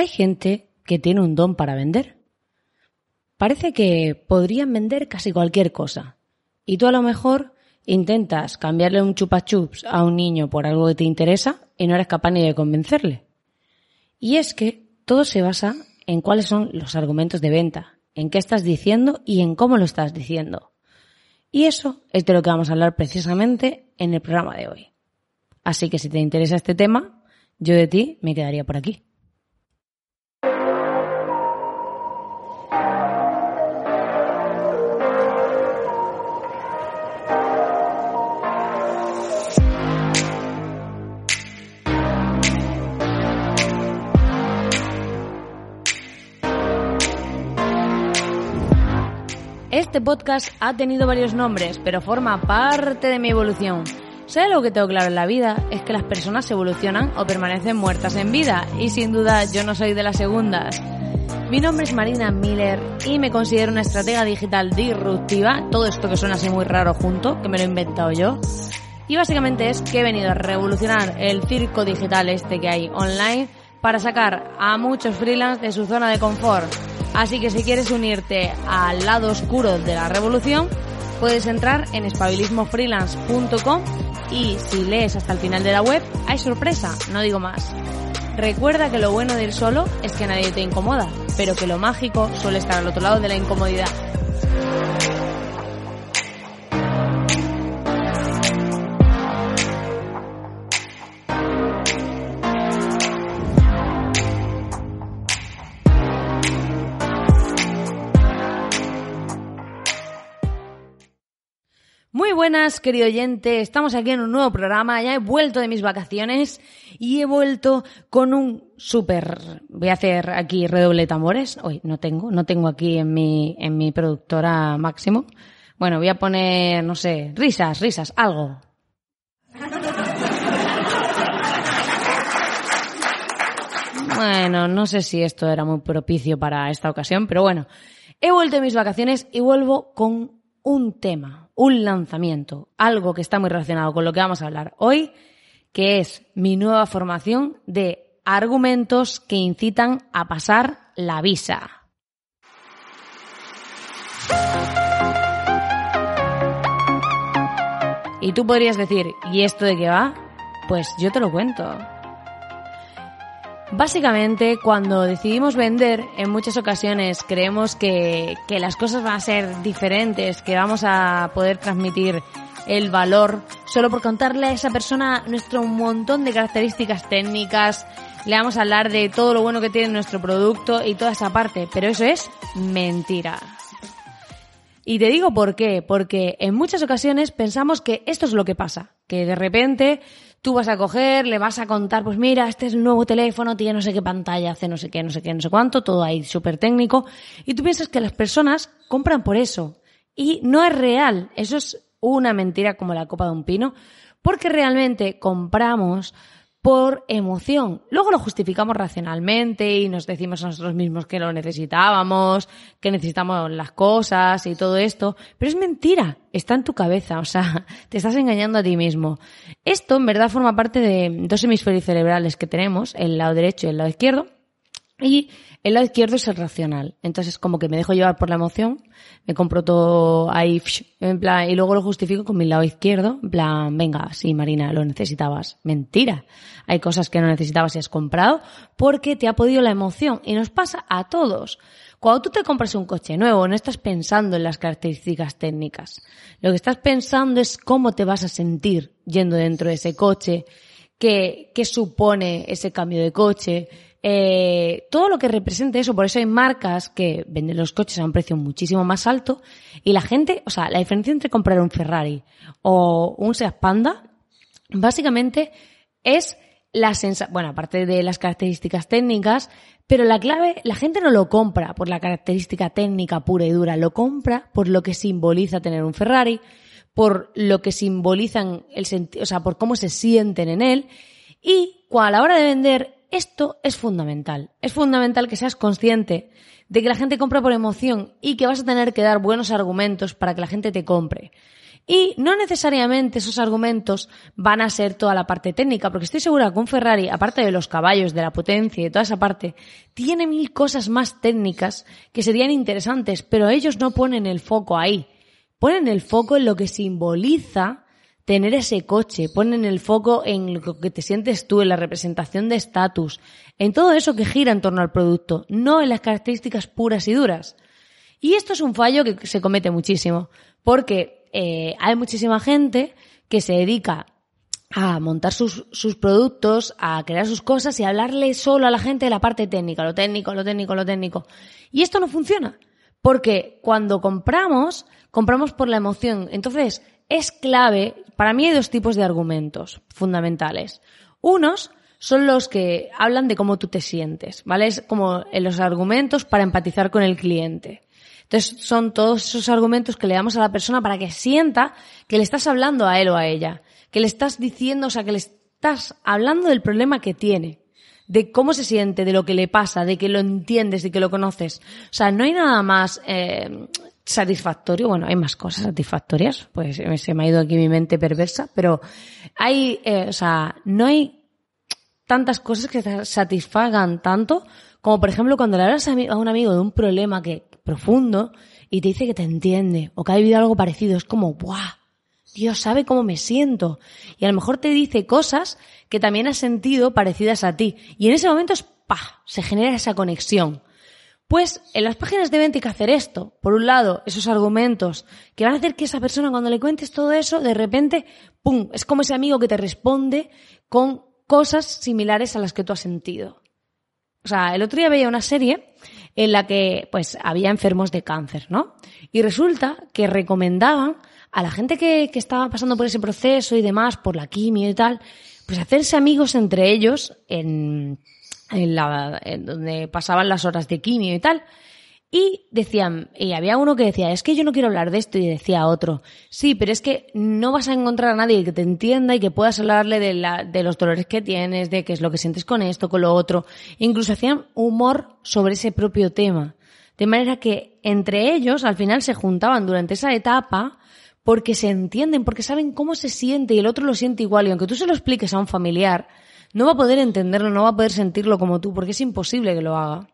Hay gente que tiene un don para vender. Parece que podrían vender casi cualquier cosa. Y tú a lo mejor intentas cambiarle un chupa chups a un niño por algo que te interesa y no eres capaz ni de convencerle. Y es que todo se basa en cuáles son los argumentos de venta, en qué estás diciendo y en cómo lo estás diciendo. Y eso es de lo que vamos a hablar precisamente en el programa de hoy. Así que si te interesa este tema, yo de ti me quedaría por aquí. Este podcast ha tenido varios nombres, pero forma parte de mi evolución. Sé lo que tengo claro en la vida es que las personas evolucionan o permanecen muertas en vida, y sin duda yo no soy de las segundas. Mi nombre es Marina Miller y me considero una estratega digital disruptiva, todo esto que suena así muy raro junto, que me lo he inventado yo. Y básicamente es que he venido a revolucionar el circo digital este que hay online para sacar a muchos freelance de su zona de confort Así que si quieres unirte al lado oscuro de la revolución, puedes entrar en espabilismofreelance.com y si lees hasta el final de la web, hay sorpresa, no digo más. Recuerda que lo bueno de ir solo es que nadie te incomoda, pero que lo mágico suele estar al otro lado de la incomodidad. Buenas, querido oyente. Estamos aquí en un nuevo programa. Ya he vuelto de mis vacaciones y he vuelto con un súper. Voy a hacer aquí redoble de tambores. Hoy no tengo, no tengo aquí en mi, en mi productora máximo. Bueno, voy a poner, no sé, risas, risas, algo. Bueno, no sé si esto era muy propicio para esta ocasión, pero bueno, he vuelto de mis vacaciones y vuelvo con un tema, un lanzamiento, algo que está muy relacionado con lo que vamos a hablar hoy, que es mi nueva formación de argumentos que incitan a pasar la visa. Y tú podrías decir, ¿y esto de qué va? Pues yo te lo cuento. Básicamente, cuando decidimos vender, en muchas ocasiones creemos que, que, las cosas van a ser diferentes, que vamos a poder transmitir el valor solo por contarle a esa persona nuestro montón de características técnicas, le vamos a hablar de todo lo bueno que tiene nuestro producto y toda esa parte, pero eso es mentira. Y te digo por qué, porque en muchas ocasiones pensamos que esto es lo que pasa, que de repente tú vas a coger, le vas a contar, pues mira, este es el nuevo teléfono, tiene no sé qué pantalla, hace no sé qué, no sé qué, no sé cuánto, todo ahí súper técnico, y tú piensas que las personas compran por eso. Y no es real, eso es una mentira como la copa de un pino, porque realmente compramos por emoción. Luego lo justificamos racionalmente y nos decimos a nosotros mismos que lo necesitábamos, que necesitamos las cosas y todo esto, pero es mentira, está en tu cabeza, o sea, te estás engañando a ti mismo. Esto en verdad forma parte de dos hemisferios cerebrales que tenemos, el lado derecho y el lado izquierdo, y el lado izquierdo es el racional. Entonces, como que me dejo llevar por la emoción, me compro todo ahí, en plan, y luego lo justifico con mi lado izquierdo, en plan, venga, sí, Marina, lo necesitabas. Mentira. Hay cosas que no necesitabas y has comprado porque te ha podido la emoción. Y nos pasa a todos. Cuando tú te compras un coche nuevo, no estás pensando en las características técnicas. Lo que estás pensando es cómo te vas a sentir yendo dentro de ese coche, qué, qué supone ese cambio de coche, eh, todo lo que represente eso, por eso hay marcas que venden los coches a un precio muchísimo más alto y la gente, o sea, la diferencia entre comprar un Ferrari o un Seat Panda, básicamente es la sensa bueno, aparte de las características técnicas, pero la clave, la gente no lo compra por la característica técnica pura y dura, lo compra por lo que simboliza tener un Ferrari, por lo que simbolizan el sentido, o sea, por cómo se sienten en él, y a la hora de vender, esto es fundamental. Es fundamental que seas consciente de que la gente compra por emoción y que vas a tener que dar buenos argumentos para que la gente te compre. Y no necesariamente esos argumentos van a ser toda la parte técnica, porque estoy segura que un Ferrari, aparte de los caballos, de la potencia y de toda esa parte, tiene mil cosas más técnicas que serían interesantes, pero ellos no ponen el foco ahí. Ponen el foco en lo que simboliza tener ese coche, ponen el foco en lo que te sientes tú, en la representación de estatus, en todo eso que gira en torno al producto, no en las características puras y duras. Y esto es un fallo que se comete muchísimo, porque eh, hay muchísima gente que se dedica a montar sus, sus productos, a crear sus cosas y a hablarle solo a la gente de la parte técnica, lo técnico, lo técnico, lo técnico. Y esto no funciona, porque cuando compramos, compramos por la emoción. Entonces, es clave, para mí hay dos tipos de argumentos fundamentales. Unos son los que hablan de cómo tú te sientes, ¿vale? Es como los argumentos para empatizar con el cliente. Entonces son todos esos argumentos que le damos a la persona para que sienta que le estás hablando a él o a ella, que le estás diciendo, o sea, que le estás hablando del problema que tiene, de cómo se siente, de lo que le pasa, de que lo entiendes, de que lo conoces. O sea, no hay nada más eh, satisfactorio, bueno, hay más cosas satisfactorias, pues se me ha ido aquí mi mente perversa, pero hay, eh, o sea, no hay tantas cosas que satisfagan tanto como por ejemplo cuando le hablas a un amigo de un problema que profundo y te dice que te entiende o que ha vivido algo parecido. Es como, ¡buah! Dios sabe cómo me siento. Y a lo mejor te dice cosas que también has sentido parecidas a ti. Y en ese momento es, ¡pah! Se genera esa conexión. Pues en las páginas de venta hay que hacer esto. Por un lado, esos argumentos que van a hacer que esa persona cuando le cuentes todo eso, de repente, ¡pum! Es como ese amigo que te responde con cosas similares a las que tú has sentido. O sea, el otro día veía una serie en la que pues había enfermos de cáncer, ¿no? Y resulta que recomendaban a la gente que, que estaba pasando por ese proceso y demás, por la quimio y tal, pues hacerse amigos entre ellos en, en la, en donde pasaban las horas de quimio y tal. Y decían, y había uno que decía, es que yo no quiero hablar de esto, y decía otro, sí, pero es que no vas a encontrar a nadie que te entienda y que puedas hablarle de, la, de los dolores que tienes, de qué es lo que sientes con esto, con lo otro. Incluso hacían humor sobre ese propio tema. De manera que entre ellos al final se juntaban durante esa etapa porque se entienden, porque saben cómo se siente y el otro lo siente igual. Y aunque tú se lo expliques a un familiar, no va a poder entenderlo, no va a poder sentirlo como tú, porque es imposible que lo haga.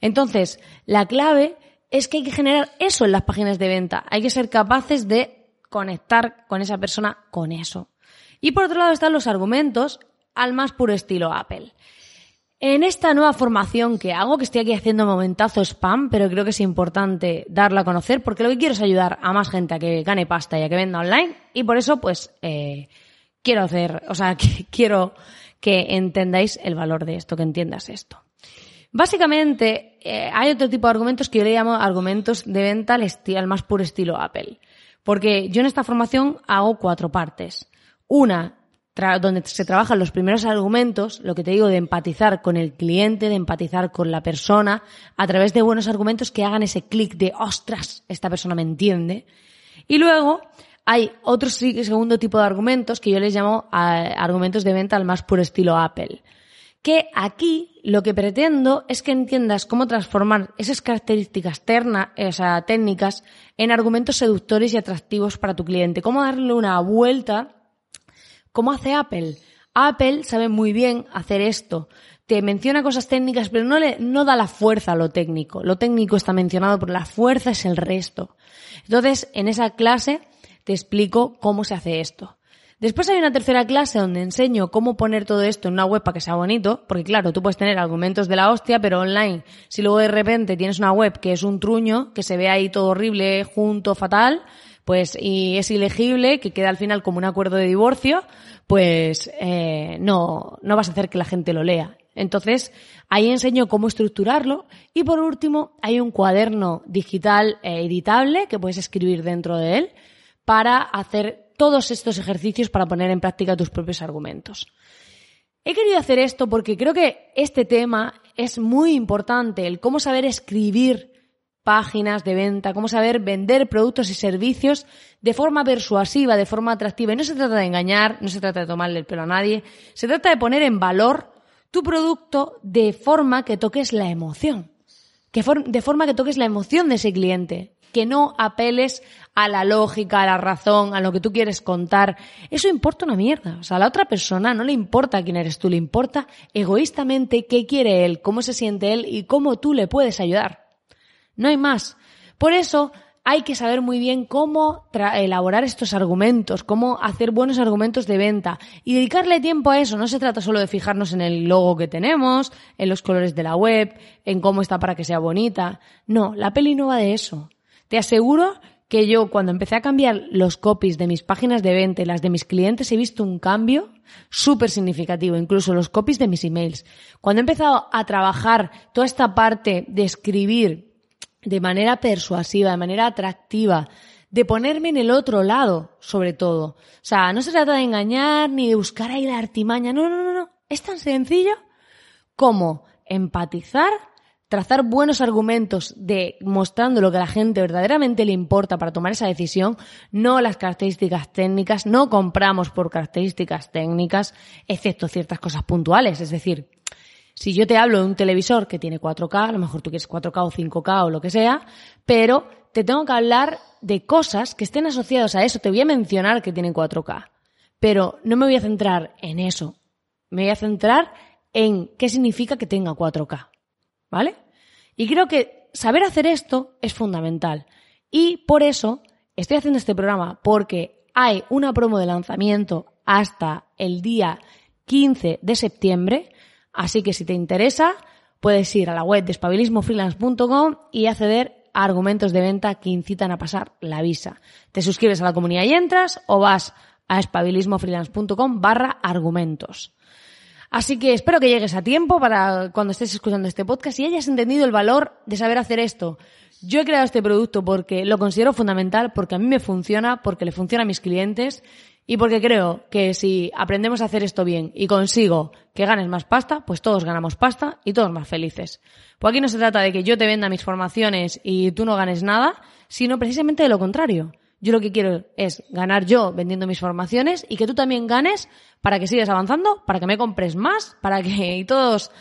Entonces, la clave es que hay que generar eso en las páginas de venta. Hay que ser capaces de conectar con esa persona con eso. Y por otro lado están los argumentos al más puro estilo Apple. En esta nueva formación que hago, que estoy aquí haciendo momentazo spam, pero creo que es importante darla a conocer porque lo que quiero es ayudar a más gente a que gane pasta y a que venda online y por eso pues eh, quiero hacer, o sea, quiero que entendáis el valor de esto, que entiendas esto. Básicamente, eh, hay otro tipo de argumentos que yo le llamo argumentos de venta al, al más puro estilo Apple. Porque yo en esta formación hago cuatro partes. Una, donde se trabajan los primeros argumentos, lo que te digo de empatizar con el cliente, de empatizar con la persona, a través de buenos argumentos que hagan ese clic de, ostras, esta persona me entiende. Y luego hay otro segundo tipo de argumentos que yo les llamo argumentos de venta al más puro estilo Apple que aquí lo que pretendo es que entiendas cómo transformar esas características terna, o sea, técnicas en argumentos seductores y atractivos para tu cliente. Cómo darle una vuelta, como hace Apple. Apple sabe muy bien hacer esto. Te menciona cosas técnicas, pero no, le, no da la fuerza a lo técnico. Lo técnico está mencionado, pero la fuerza es el resto. Entonces, en esa clase te explico cómo se hace esto. Después hay una tercera clase donde enseño cómo poner todo esto en una web para que sea bonito, porque claro, tú puedes tener argumentos de la hostia, pero online, si luego de repente tienes una web que es un truño, que se ve ahí todo horrible, junto, fatal, pues y es ilegible, que queda al final como un acuerdo de divorcio, pues eh, no, no vas a hacer que la gente lo lea. Entonces, ahí enseño cómo estructurarlo y por último hay un cuaderno digital editable que puedes escribir dentro de él para hacer todos estos ejercicios para poner en práctica tus propios argumentos. He querido hacer esto porque creo que este tema es muy importante, el cómo saber escribir páginas de venta, cómo saber vender productos y servicios de forma persuasiva, de forma atractiva. Y no se trata de engañar, no se trata de tomarle el pelo a nadie, se trata de poner en valor tu producto de forma que toques la emoción, que de forma que toques la emoción de ese cliente, que no apeles a la lógica, a la razón, a lo que tú quieres contar. Eso importa una mierda. O sea, a la otra persona no le importa quién eres tú, le importa egoístamente qué quiere él, cómo se siente él y cómo tú le puedes ayudar. No hay más. Por eso hay que saber muy bien cómo elaborar estos argumentos, cómo hacer buenos argumentos de venta y dedicarle tiempo a eso. No se trata solo de fijarnos en el logo que tenemos, en los colores de la web, en cómo está para que sea bonita. No, la peli no va de eso. Te aseguro que yo cuando empecé a cambiar los copies de mis páginas de venta y las de mis clientes he visto un cambio súper significativo, incluso los copies de mis emails. Cuando he empezado a trabajar toda esta parte de escribir de manera persuasiva, de manera atractiva, de ponerme en el otro lado, sobre todo. O sea, no se trata de engañar ni de buscar ahí la artimaña, no, no, no, no. Es tan sencillo como empatizar trazar buenos argumentos de mostrando lo que a la gente verdaderamente le importa para tomar esa decisión, no las características técnicas, no compramos por características técnicas, excepto ciertas cosas puntuales. Es decir, si yo te hablo de un televisor que tiene 4K, a lo mejor tú quieres 4K o 5K o lo que sea, pero te tengo que hablar de cosas que estén asociadas a eso. Te voy a mencionar que tiene 4K, pero no me voy a centrar en eso. Me voy a centrar en qué significa que tenga 4K. ¿Vale? Y creo que saber hacer esto es fundamental. Y por eso estoy haciendo este programa, porque hay una promo de lanzamiento hasta el día 15 de septiembre. Así que si te interesa, puedes ir a la web de espabilismofreelance.com y acceder a argumentos de venta que incitan a pasar la visa. Te suscribes a la comunidad y entras o vas a espabilismofreelance.com barra argumentos. Así que espero que llegues a tiempo para cuando estés escuchando este podcast y hayas entendido el valor de saber hacer esto. Yo he creado este producto porque lo considero fundamental, porque a mí me funciona, porque le funciona a mis clientes y porque creo que si aprendemos a hacer esto bien y consigo que ganes más pasta, pues todos ganamos pasta y todos más felices. Pues aquí no se trata de que yo te venda mis formaciones y tú no ganes nada, sino precisamente de lo contrario. Yo lo que quiero es ganar yo vendiendo mis formaciones y que tú también ganes para que sigas avanzando, para que me compres más, para que todos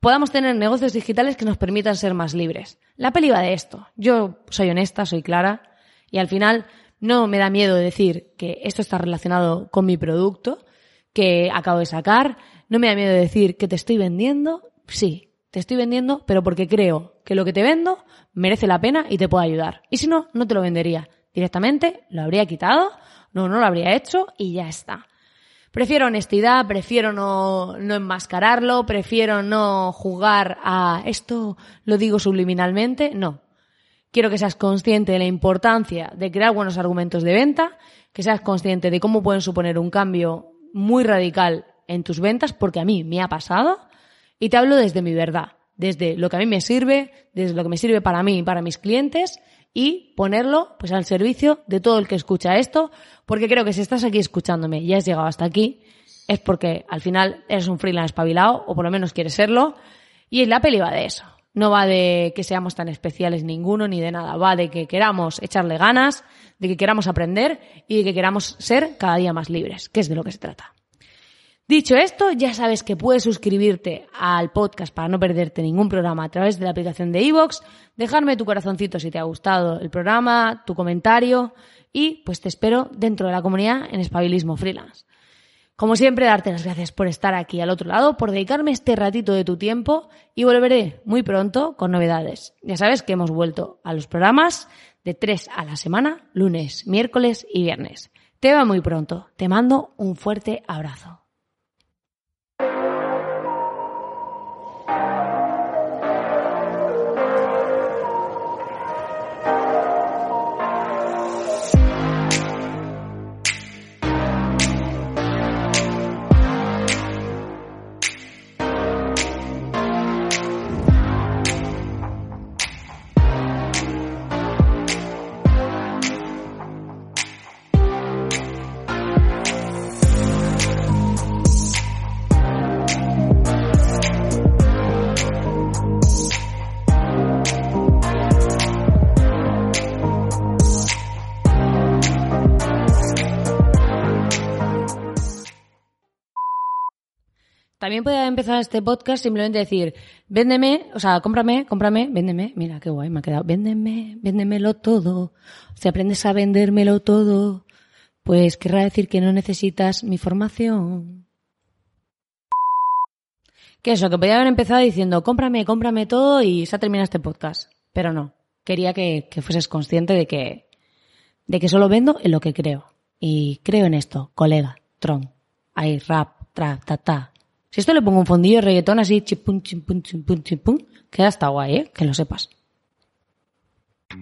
podamos tener negocios digitales que nos permitan ser más libres. La peli va de esto. Yo soy honesta, soy clara y al final no me da miedo decir que esto está relacionado con mi producto que acabo de sacar. No me da miedo decir que te estoy vendiendo. Sí, te estoy vendiendo, pero porque creo que lo que te vendo merece la pena y te puede ayudar. Y si no, no te lo vendería directamente, lo habría quitado, no, no lo habría hecho y ya está. Prefiero honestidad, prefiero no, no enmascararlo, prefiero no jugar a esto lo digo subliminalmente, no. Quiero que seas consciente de la importancia de crear buenos argumentos de venta, que seas consciente de cómo pueden suponer un cambio muy radical en tus ventas, porque a mí me ha pasado, y te hablo desde mi verdad, desde lo que a mí me sirve, desde lo que me sirve para mí y para mis clientes, y ponerlo pues al servicio de todo el que escucha esto, porque creo que si estás aquí escuchándome y has llegado hasta aquí, es porque al final eres un freelance espabilado, o por lo menos quieres serlo, y la peli va de eso. No va de que seamos tan especiales ninguno ni de nada, va de que queramos echarle ganas, de que queramos aprender y de que queramos ser cada día más libres, que es de lo que se trata. Dicho esto, ya sabes que puedes suscribirte al podcast para no perderte ningún programa a través de la aplicación de iVoox, dejarme tu corazoncito si te ha gustado el programa, tu comentario y pues te espero dentro de la comunidad en Espabilismo Freelance. Como siempre, darte las gracias por estar aquí al otro lado, por dedicarme este ratito de tu tiempo y volveré muy pronto con novedades. Ya sabes que hemos vuelto a los programas de tres a la semana, lunes, miércoles y viernes. Te veo muy pronto. Te mando un fuerte abrazo. También podía empezar este podcast simplemente decir, véndeme, o sea, cómprame, cómprame, véndeme. Mira, qué guay, me ha quedado. Véndeme, véndemelo todo. Si aprendes a vendérmelo todo, pues querrá decir que no necesitas mi formación. Que eso, que podía haber empezado diciendo, cómprame, cómprame todo y se ha terminado este podcast. Pero no. Quería que, que fueses consciente de que, de que solo vendo en lo que creo. Y creo en esto, colega, tron. Ahí, rap, tra, ta, ta. Si esto le pongo un fondillo de reggaetón así, chipun, chipun, chipun, chipun, queda hasta guay, ¿eh? Que lo sepas.